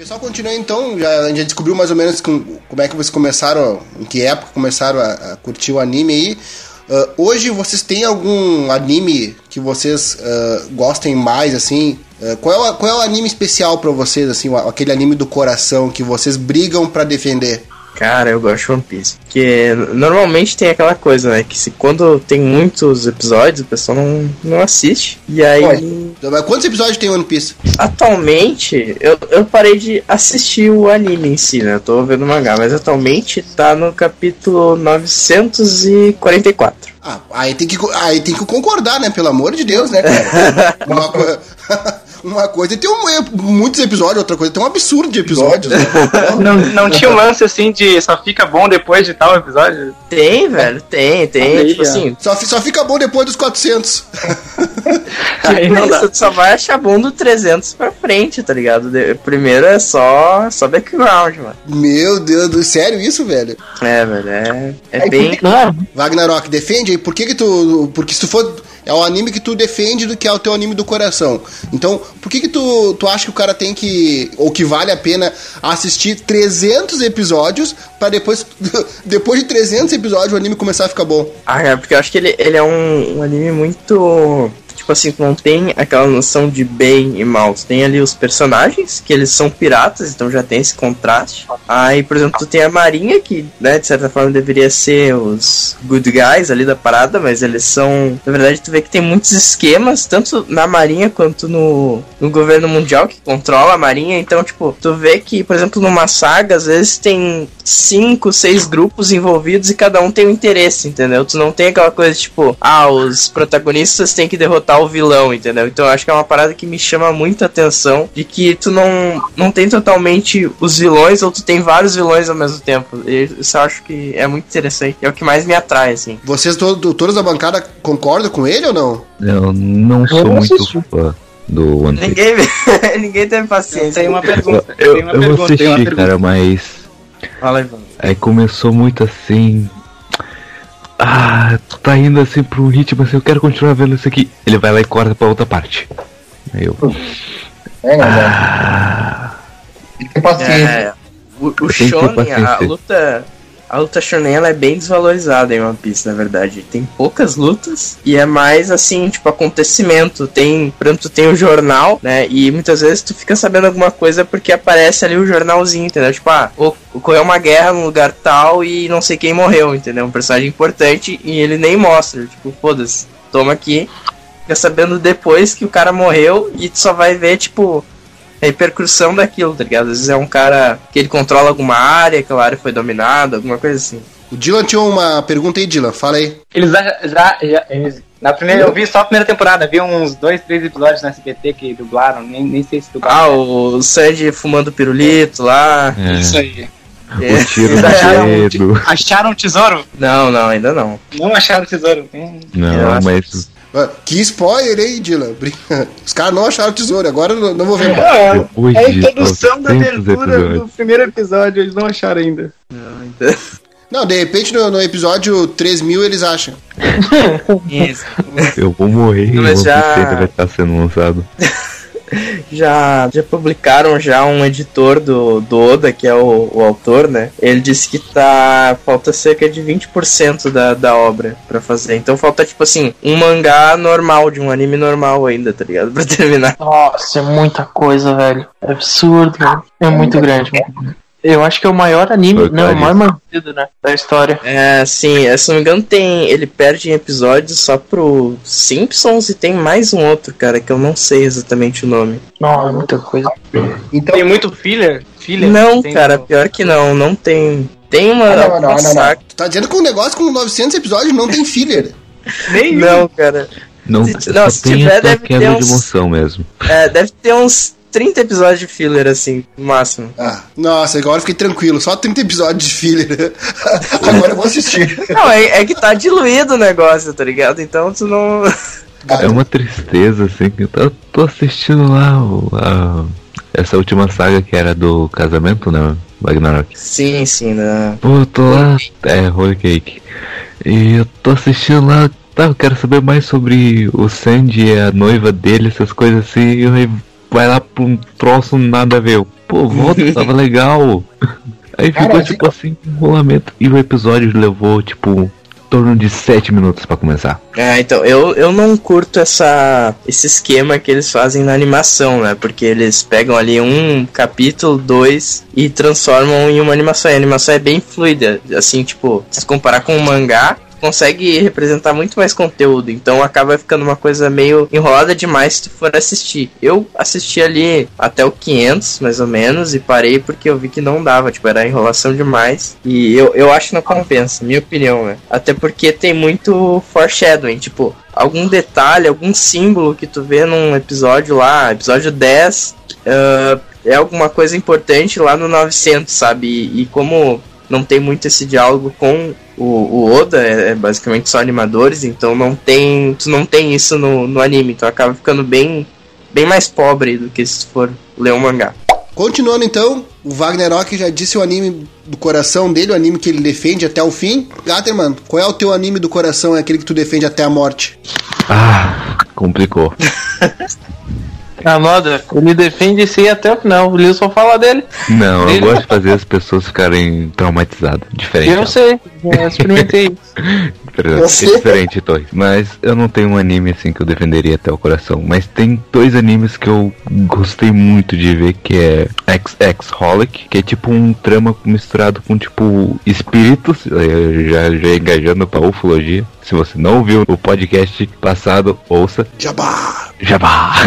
Pessoal, continua então, já, já descobriu mais ou menos com, como é que vocês começaram, em que época começaram a, a curtir o anime aí. Uh, hoje vocês têm algum anime que vocês uh, gostem mais, assim? Uh, qual, é o, qual é o anime especial para vocês, assim, aquele anime do coração que vocês brigam para defender? Cara, eu gosto de One Piece. Porque normalmente tem aquela coisa, né? Que se quando tem muitos episódios, o pessoal não, não assiste. E aí. Mas quantos episódios tem One Piece? Atualmente, eu, eu parei de assistir o anime em si, né? Eu tô vendo o mangá, mas atualmente tá no capítulo 944. Ah, aí tem que, aí tem que concordar, né? Pelo amor de Deus, né, cara? Uma coisa. uma coisa tem um, muitos episódios, outra coisa tem um absurdo de episódios. Né? não, não tinha um lance assim de só fica bom depois de tal episódio? Tem, velho, tem, tem. Aí, tipo assim. Só, só fica bom depois dos 400. Aí não dá. Tu só vai achar bom do 300 pra frente, tá ligado? Primeiro é só, só background, mano. Meu Deus do sério isso, velho? É, velho, é, é bem. Não. Ragnarok, defende aí. Por que que tu. Porque se tu for é o anime que tu defende do que é o teu anime do coração. Então, por que que tu, tu acha que o cara tem que, ou que vale a pena assistir 300 episódios para depois, depois de 300 episódios o anime começar a ficar bom? Ah, é, porque eu acho que ele, ele é um, um anime muito tipo assim, não tem aquela noção de bem e mal. Tem ali os personagens, que eles são piratas, então já tem esse contraste. Aí, por exemplo, tu tem a Marinha, que, né, de certa forma deveria ser os good guys ali da parada, mas eles são. Na verdade, tu vê que tem muitos esquemas, tanto na Marinha quanto no, no governo mundial, que controla a Marinha. Então, tipo, tu vê que, por exemplo, numa saga, às vezes tem cinco, seis grupos envolvidos e cada um tem um interesse, entendeu? Tu não tem aquela coisa tipo, ah, os protagonistas têm que derrotar o vilão, entendeu? Então eu acho que é uma parada que me chama muita atenção de que tu não, não tem totalmente os vilões ou tu tem vários vilões ao mesmo tempo. Isso eu acho que é muito interessante. É o que mais me atrai, assim. Vocês todo, todos da bancada concordam com ele ou não? Eu não sou eu muito fã do One Piece. Ninguém, ninguém teve paciência. Tem uma pergunta. Eu, tem uma eu pergunta, assisti, cara, mas. Fala aí, Aí começou muito assim ah, tá indo assim pro ritmo assim, eu quero continuar vendo isso aqui. Ele vai lá e corta pra outra parte. Aí eu. É, não, ah, Tem paciência. É, o, o Shonen, a luta a luta shonen ela é bem desvalorizada em One Piece, na verdade. Tem poucas lutas e é mais assim, tipo, acontecimento. Tem, por exemplo, tu tem o jornal, né? E muitas vezes tu fica sabendo alguma coisa porque aparece ali o jornalzinho, entendeu? Tipo, ah, ocorreu uma guerra num lugar tal e não sei quem morreu, entendeu? Um personagem importante e ele nem mostra. Tipo, foda-se, toma aqui. Fica sabendo depois que o cara morreu e tu só vai ver, tipo, repercussão daquilo, tá ligado? Às vezes é um cara que ele controla alguma área, aquela área foi dominada, alguma coisa assim. O Dylan tinha uma pergunta aí, Dylan, fala aí. Eles já, já, já eles, na primeira, eu vi só a primeira temporada, vi uns dois, três episódios na SBT que dublaram, nem, nem sei se dublaram. Ah, o Sandy fumando pirulito lá. É. Isso aí. É. O tiro no dedo. Acharam o tesouro? Não, não, ainda não. Não acharam o tesouro. Não, mas que spoiler, hein, Dylan? Os caras não acharam o tesouro, agora não, não vou ver mais. É, é a introdução da abertura do primeiro episódio, eles não acharam ainda. Não, então... não de repente no, no episódio 3000 eles acham. Isso. Eu vou morrer Mas já... vai estar sendo lançado. já, já publicaram já um editor do, do Oda, que é o, o autor, né? Ele disse que tá. Falta cerca de 20% da, da obra para fazer. Então falta, tipo assim, um mangá normal, de um anime normal ainda, tá ligado? Pra terminar. Nossa, é muita coisa, velho. É absurdo, velho. É muito grande. Eu acho que é o maior anime, Foi não, é o maior mantido, né, da história. É, sim, é, se não me engano tem, ele perde em episódios só pro Simpsons e tem mais um outro, cara, que eu não sei exatamente o nome. Não, é muita coisa. Então, tem muito filler? filler não, cara, pior que não, não tem. Tem uma. Ah, não, não, não, não, Tu tá dizendo que um negócio com 900 episódios não tem filler. Nenhum. Não, cara. Não, se, não, se tiver, deve ter uns. De emoção mesmo. É, deve ter uns 30 episódios de filler, assim, no máximo. Ah, nossa, agora eu fiquei tranquilo. Só 30 episódios de filler. agora eu vou assistir. Não, é, é, que tá diluído o negócio, tá ligado? Então tu não. É uma tristeza, assim, que eu tô assistindo lá o, a, essa última saga que era do casamento, né? Ragnarok. Sim, sim, né? Pô, eu tô lá. É, Holy Cake. E eu tô assistindo lá. Tá, eu quero saber mais sobre o Sandy e a noiva dele, essas coisas assim. E eu vai lá pra um troço nada a ver. Pô, volta, tava legal. Aí ficou Cara, tipo assim, enrolamento. E o episódio levou, tipo, em torno de 7 minutos pra começar. Ah, então, eu, eu não curto essa, esse esquema que eles fazem na animação, né? Porque eles pegam ali um capítulo, dois e transformam em uma animação. E a animação é bem fluida, assim, tipo, se comparar com um mangá, consegue representar muito mais conteúdo, então acaba ficando uma coisa meio enrolada demais se tu for assistir. Eu assisti ali até o 500, mais ou menos, e parei porque eu vi que não dava, tipo, era enrolação demais, e eu, eu acho que não compensa, minha opinião, né? Até porque tem muito foreshadowing, tipo, algum detalhe, algum símbolo que tu vê num episódio lá, episódio 10, ah, é alguma coisa importante lá no 900, sabe? E, e como não tem muito esse diálogo com o, o Oda, é, é basicamente só animadores, então não tem, tu não tem isso no, no anime, então acaba ficando bem, bem mais pobre do que se for ler um mangá. Continuando então, o Wagner Ock já disse o anime do coração dele, o anime que ele defende até o fim. Gatterman, qual é o teu anime do coração? É aquele que tu defende até a morte? Ah, complicou. A Noda, ele defende isso até o final. O Lil só fala dele. Não, eu Ele- gosto de fazer as pessoas ficarem traumatizadas. Diferente. Eu sei, já experimentei isso. É diferente, Torres. Mas eu não tenho um anime assim que eu defenderia até o coração. Mas tem dois animes que eu gostei muito de ver, que é XX Holic, que é tipo um trama misturado com tipo espíritos, já, já engajando pra ufologia. Se você não ouviu o podcast passado, ouça. Jabá! Jabá!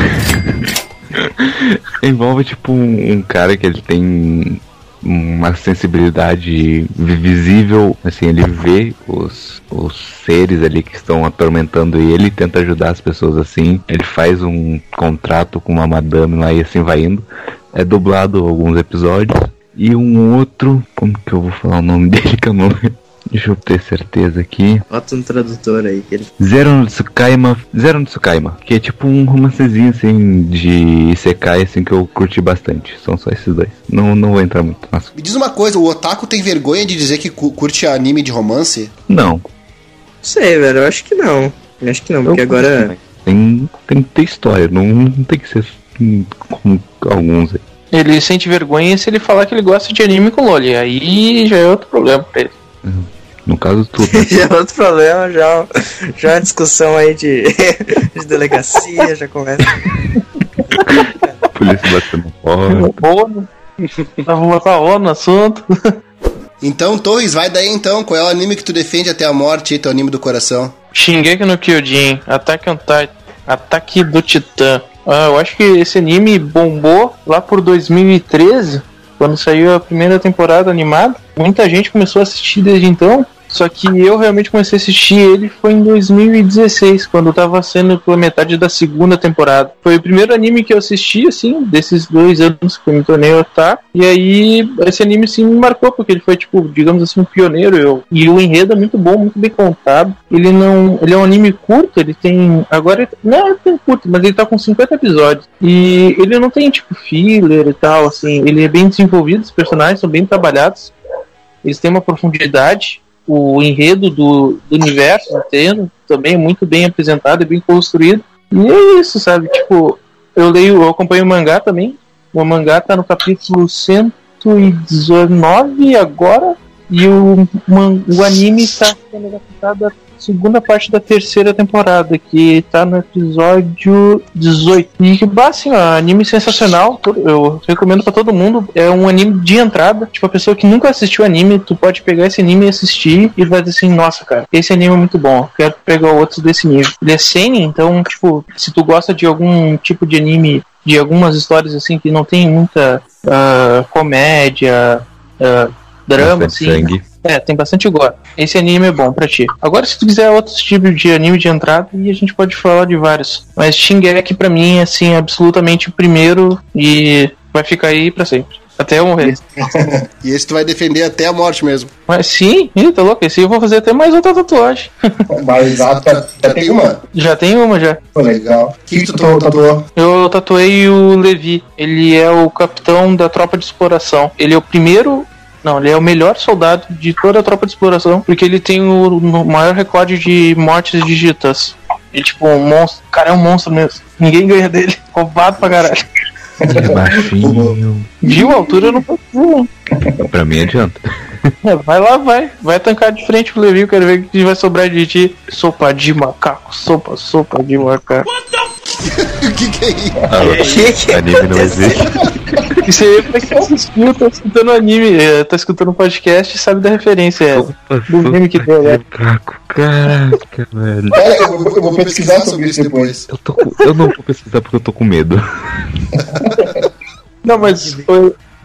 Envolve tipo um, cara que ele tem uma sensibilidade vi- visível, assim, ele vê os, os seres ali que estão atormentando ele, tenta ajudar as pessoas assim. Ele faz um contrato com uma madame lá e assim vai indo. É dublado alguns episódios. E um outro, como que eu vou falar o nome dele que eu não Deixa eu ter certeza aqui. Bota um tradutor aí, que ele Zero no Tsukaima, Zero no Tsukaima, que é tipo um romancezinho assim de Isekai assim que eu curti bastante. São só esses dois. Não, não vou entrar muito. Mas Me diz uma coisa, o Otaku tem vergonha de dizer que cu- curte anime de romance? não. Não sei, velho, eu acho que não. Eu acho que não, porque Eu curto agora. tem tem que ter história, não, não tem que ser como alguns aí. Ele sente vergonha se ele falar que ele gosta de anime com Loli. Aí já é outro problema pra ele. No caso tudo. né? Já é outro problema, já, já é uma discussão aí de, de delegacia, já começa. Polícia batendo porta. Vamos botar ONU no assunto. Então, Torres, vai daí então. Qual é o anime que tu defende até a morte, teu anime do coração? Shingeki no Kyojin, Attack on Titan, Ataque do Titã. Ah, eu acho que esse anime bombou lá por 2013, quando saiu a primeira temporada animada. Muita gente começou a assistir desde então. Só que eu realmente comecei a assistir ele foi em 2016, quando tava sendo pela metade da segunda temporada. Foi o primeiro anime que eu assisti, assim, desses dois anos que eu me tornei otaku. E aí, esse anime, sim, me marcou, porque ele foi, tipo, digamos assim, um pioneiro. Eu, e o enredo é muito bom, muito bem contado. Ele não. Ele é um anime curto, ele tem. Agora, não é tão curto, mas ele tá com 50 episódios. E ele não tem, tipo, filler e tal, assim. Ele é bem desenvolvido, os personagens são bem trabalhados. Eles têm uma profundidade o enredo do, do universo inteiro também é muito bem apresentado e bem construído. E é isso, sabe? Tipo, eu leio, eu acompanho o mangá também. O mangá tá no capítulo 119 agora. E o, o anime tá sendo adaptado da segunda parte da terceira temporada, que tá no episódio 18. E que, bah, assim, ó, anime sensacional. Eu recomendo pra todo mundo. É um anime de entrada. Tipo, a pessoa que nunca assistiu anime, tu pode pegar esse anime e assistir e vai dizer assim, nossa, cara, esse anime é muito bom. Quero pegar outros desse nível. Ele é seinen, então, tipo, se tu gosta de algum tipo de anime, de algumas histórias assim que não tem muita ah, comédia, ah, drama, assim. sangue. É, tem bastante gore. Esse anime é bom pra ti. Agora, se tu quiser outros tipos de anime de entrada, aí a gente pode falar de vários. Mas Shingeki pra mim é assim, absolutamente o primeiro e vai ficar aí pra sempre. Até eu morrer. E esse tu vai defender até a morte mesmo. Mas sim, ih, tá louco? Esse eu vou fazer até mais outra tatuagem. Mas já, já, já tem uma. Já tem uma já. Pô, legal. O que, que tu tatuou? tatuou? Eu tatuei o Levi. Ele é o capitão da tropa de exploração. Ele é o primeiro. Não, ele é o melhor soldado de toda a tropa de exploração, porque ele tem o maior recorde de mortes digitas. Ele, tipo, um monstro. O cara é um monstro mesmo. Ninguém ganha dele. Roubado pra caralho. Ele é baixinho. Viu? A altura não não. Pra mim adianta. É, vai lá, vai. Vai tancar de frente pro Levinho, quero ver o que vai sobrar de ti. Sopa de macaco, sopa, sopa de macaco. o que, que é isso? Ah, Que que anime não existe. Isso aí é pra quem assistiu, tá escutando anime, é, tá escutando um podcast e sabe da referência. É. Do meme que deu, né? Macaco, caraca, velho. Olha, eu, vou- eu vou pesquisar sobre isso depois. Eu, tô com- eu não vou pesquisar porque eu tô com medo. Não, mas.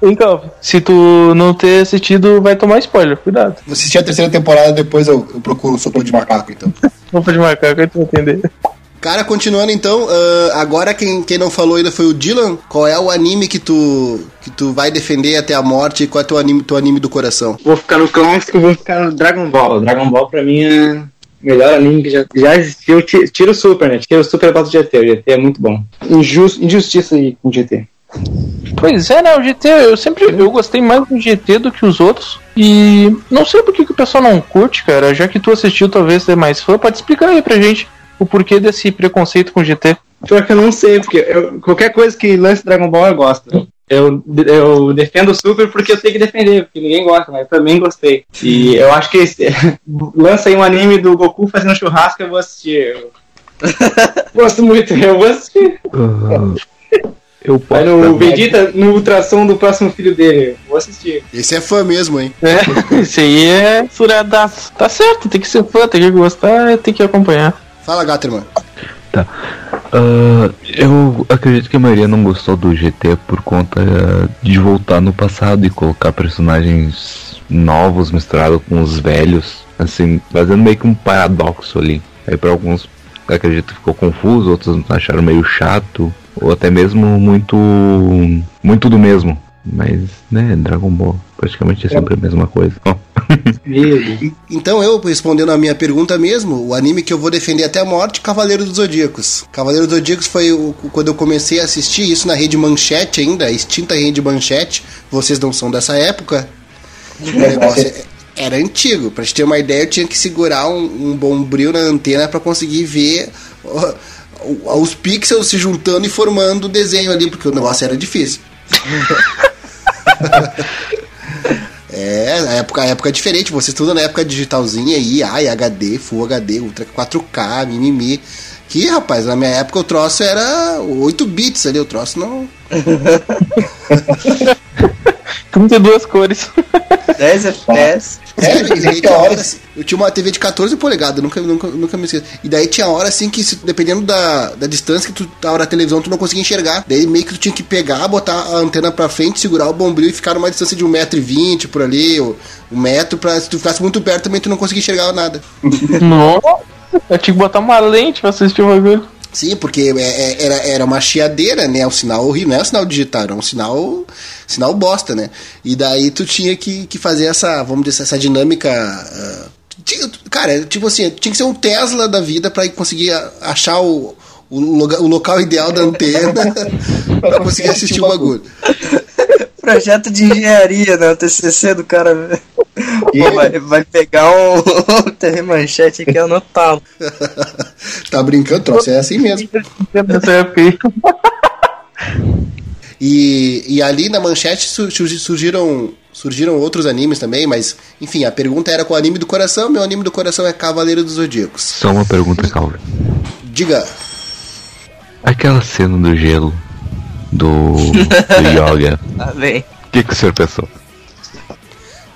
Hein, Calvin? Se tu não ter assistido, vai tomar spoiler, cuidado. Vou assistir a terceira temporada, depois eu, eu procuro o sopa de macaco, então. Sopa de macaco, aí tu vai entender. Cara, continuando então, ah, agora quem, quem não falou ainda foi o Dylan. Qual é o anime que tu, que tu vai defender até a morte e qual é teu anime, teu anime do coração? Vou ficar no clássico, vou ficar no Dragon Ball. Dragon Ball pra mim é o melhor anime que já, já existiu. Ti- Tira o Super, né? Tira o Super do GT. O GT é muito bom. Injus, injustiça aí com o GT. Pois é, né? O GT, eu sempre eu gostei mais do GT do que os outros. E não sei por que, que o pessoal não curte, cara. Já que tu assistiu, talvez ser mais fã, pode explicar aí pra gente o porquê desse preconceito com o GT. Pior que eu não sei, porque eu- qualquer coisa que lance Dragon Ball eu gosto. Eu, eu defendo o Super porque eu tenho que defender, porque ninguém gosta, mas eu também gostei. E eu acho que esse- lança aí um anime do Goku fazendo churrasco, eu vou assistir. Eu gosto muito, eu vou assistir. Ah, eu posso. Vai no. Vegeta no ultrassom do próximo filho dele, eu vou assistir. Esse é fã mesmo, hein? É, isso aí é furadaço. Tá certo, tem que ser fã, tem que gostar, tem que acompanhar. Fala, Gatterman. Ah, eu acredito que a maioria não gostou do GT por conta ah, de voltar no passado e colocar personagens novos misturados com os velhos, assim, fazendo meio que um paradoxo ali. Aí para alguns acredito que ficou confuso, outros acharam meio chato, ou até mesmo muito muito do mesmo. Mas, né, Dragon Ball praticamente é sempre a mesma coisa. Então eu, respondendo a minha pergunta mesmo, o anime que eu vou defender até a morte, Cavaleiro dos Zodíacos. Cavaleiro dos Zodíacos foi o- quando eu comecei a assistir isso na rede Manchete ainda, a extinta rede Manchete. Vocês não são dessa época. O negócio é- era antigo. Pra te ter uma ideia, eu tinha que segurar um, um bombril na antena pra conseguir ver os pixels se juntando e formando o desenho ali, porque o negócio era difícil. É, a época, a época é diferente, você estuda na época digitalzinha aí, ai, HD, Full HD, Ultra 4K, mimimi. Que, rapaz, na minha época o troço era 8 bits ali, o troço não. 32 cores. 10 FPS. É, e daí tinha hora, assim, eu tinha uma TV de 14 polegadas, nunca, nunca, nunca me esqueço. E daí tinha hora assim que, se- dependendo da, da distância que tu tava na televisão, tu não conseguia enxergar. Daí meio que tu tinha que pegar, botar a antena pra frente, segurar o bombril e ficar numa distância de 1,20m por ali, ou um metro, pra se tu ficasse muito perto também tu não conseguia enxergar nada. Nossa, eu tinha que botar uma lente pra assistir o bagulho. Sim, porque é- é- era, era uma chiadeira, né? Um sinal horrível, não é um sinal digital, era um sinal, sinal bosta, né? E daí tu tinha que, que fazer essa, vamos dizer, essa dinâmica. tinha- cara, tipo assim, tinha que ser um Tesla da vida pra conseguir achar o, o, o local ideal da antena pra conseguir assistir o bagulho. Projeto de engenharia, né? O TCC do cara. Pô, vai, vai pegar um, um TV manchete aqui e anotar. tá brincando, troço, é assim mesmo. E, e ali na manchete su- surgi- surgiram, surgiram outros animes também, mas enfim, a pergunta era qual anime do coração. Meu anime do coração é Cavaleiro dos Zodíacos. Só uma pergunta, Calvin. Diga, Aquela cena do gelo do, do yoga. O que, que o senhor pensou?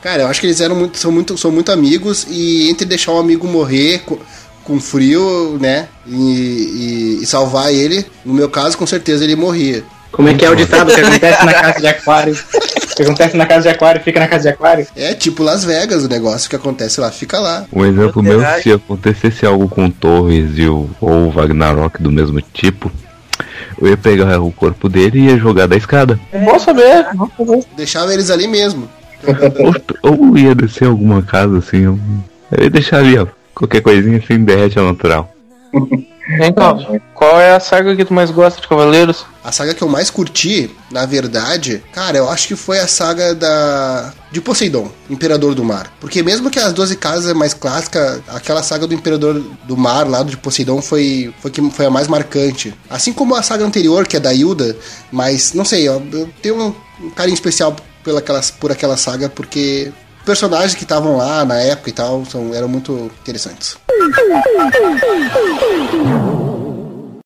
Cara, eu acho que eles eram muito, são muito, são muito amigos e entre deixar um amigo morrer com, com frio, né, e, e- e salvar ele, no meu caso, com certeza ele morria. Como é que é o ditado que acontece na casa de aquário? O que acontece na casa de aquário fica na casa de aquário? É tipo Las Vegas o negócio que acontece lá, fica lá. Um exemplo meu, se acontecesse algo com Torres e o, ou o Ragnarok do mesmo tipo, eu ia pegar o corpo dele e ia jogar da escada. Bom saber, bom saber. Deixava eles ali mesmo. Ou, ou ia descer alguma casa assim, eu, eu ia deixar ali, ó. Qualquer coisinha assim derrete ao natural. Então, qual é a saga que tu mais gosta de Cavaleiros? A saga que eu mais curti, na verdade, cara, eu acho que foi a saga da de Poseidon, Imperador do Mar. Porque mesmo que as 12 casas é mais clássica, aquela saga do Imperador do Mar, lá de Poseidon, foi, foi, que, foi a mais marcante. Assim como a saga anterior, que é da Hilda, mas não sei, eu, eu tenho um, um carinho especial pela aquela, por aquela saga, porque personagens que estavam lá na época e tal são, eram muito interessantes.